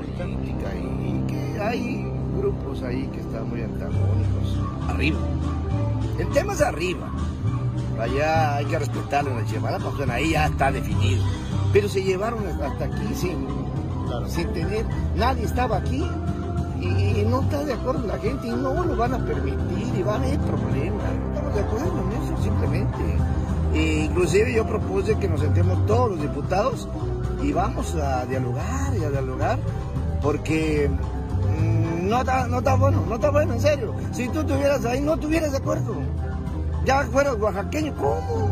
política y, que hay grupos ahí que están muy antagónicos. Arriba. El tema es arriba. Allá hay que respetarlo en el Chimalapa, porque ahí ya está definido. Pero se llevaron hasta aquí sin, sin tener, nadie estaba aquí y, no está de acuerdo la gente y no lo van a permitir y van a haber problemas. No estamos de acuerdo en eso simplemente. E inclusive yo propuse que nos sentemos todos los diputados y vamos a dialogar y a dialogar porque mm, no está, no está bueno, no está bueno, en serio. Si tú estuvieras ahí, no estuvieras de acuerdo. Ya fueras oaxaqueño, ¿cómo?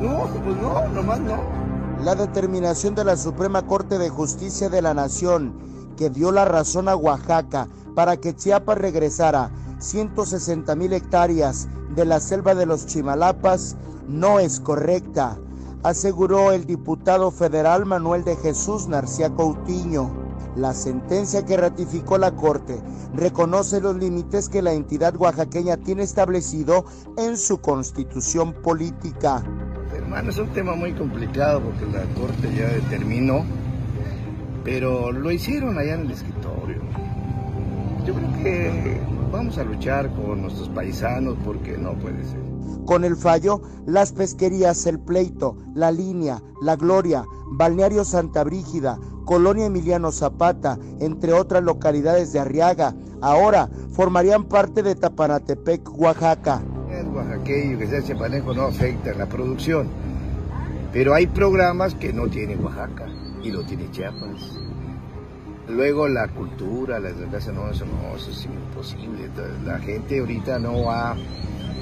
No, pues no, nomás no. La determinación de la Suprema Corte de Justicia de la Nación que dio la razón a Oaxaca para que Chiapas regresara 160 mil hectáreas de la selva de los Chimalapas no es correcta, aseguró el diputado federal Manuel de Jesús Narcía Coutinho. La sentencia que ratificó la Corte reconoce los límites que la entidad oaxaqueña tiene establecido en su constitución política. Hermano, es un tema muy complicado porque la Corte ya determinó pero lo hicieron allá en el escritorio. Yo creo que vamos a luchar con nuestros paisanos porque no puede ser. Con el fallo, las pesquerías El Pleito, La Línea, La Gloria, Balneario Santa Brígida, Colonia Emiliano Zapata, entre otras localidades de Arriaga, ahora formarían parte de Tapanatepec, Oaxaca. El oaxaqueño que sea chapaneco no afecta la producción, pero hay programas que no tiene Oaxaca y lo tiene Chiapas. Luego la cultura, la desgracia, no, eso no, eso es imposible. La gente ahorita no ha,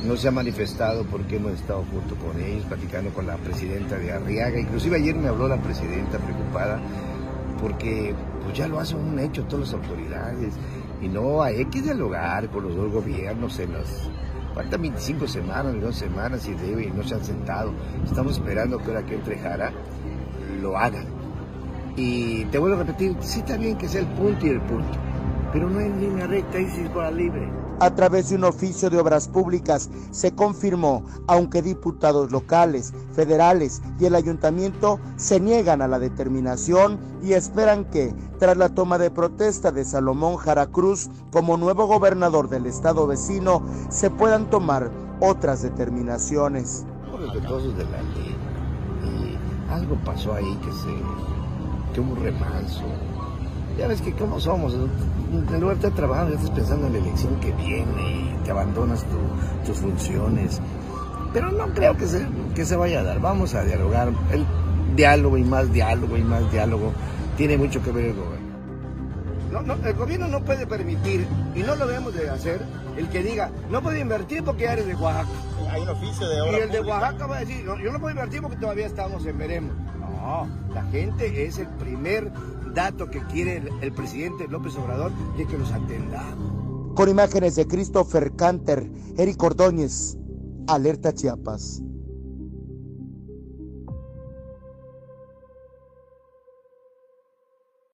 no se ha manifestado porque hemos estado junto con ellos, platicando con la presidenta de Arriaga. Inclusive ayer me habló la presidenta preocupada porque pues ya lo hacen un hecho todas las autoridades. Y no hay que dialogar con los dos gobiernos en las faltan 25 semanas, dos semanas y debe y no se han sentado. Estamos esperando que ahora que entre Jara lo hagan y te vuelvo a repetir, sí está bien que sea el punto y el punto, pero no en línea recta y si es libre. A través de un oficio de obras públicas se confirmó, aunque diputados locales, federales y el ayuntamiento se niegan a la determinación y esperan que, tras la toma de protesta de Salomón Jara Cruz como nuevo gobernador del estado vecino, se puedan tomar otras determinaciones. de la ley. Y algo pasó ahí que se que un remanso. Ya ves que cómo somos, en lugar de estar trabajando, ya estás pensando en la elección que viene y te abandonas tus funciones. Pero no creo que se, que se vaya a dar. Vamos a dialogar. El diálogo y más diálogo y más diálogo tiene mucho que ver el gobierno. No, el gobierno no puede permitir, y no lo debemos de hacer, el que diga, no puedo invertir porque ya eres de Oaxaca. Hay un oficio de obra Y el de Oaxaca va a decir, yo no puedo invertir porque todavía estamos en veremos. No, la gente es el primer dato que quiere el, presidente López Obrador y que los atenda. Con imágenes de Christopher Canter, Eric Ordóñez, Alerta Chiapas.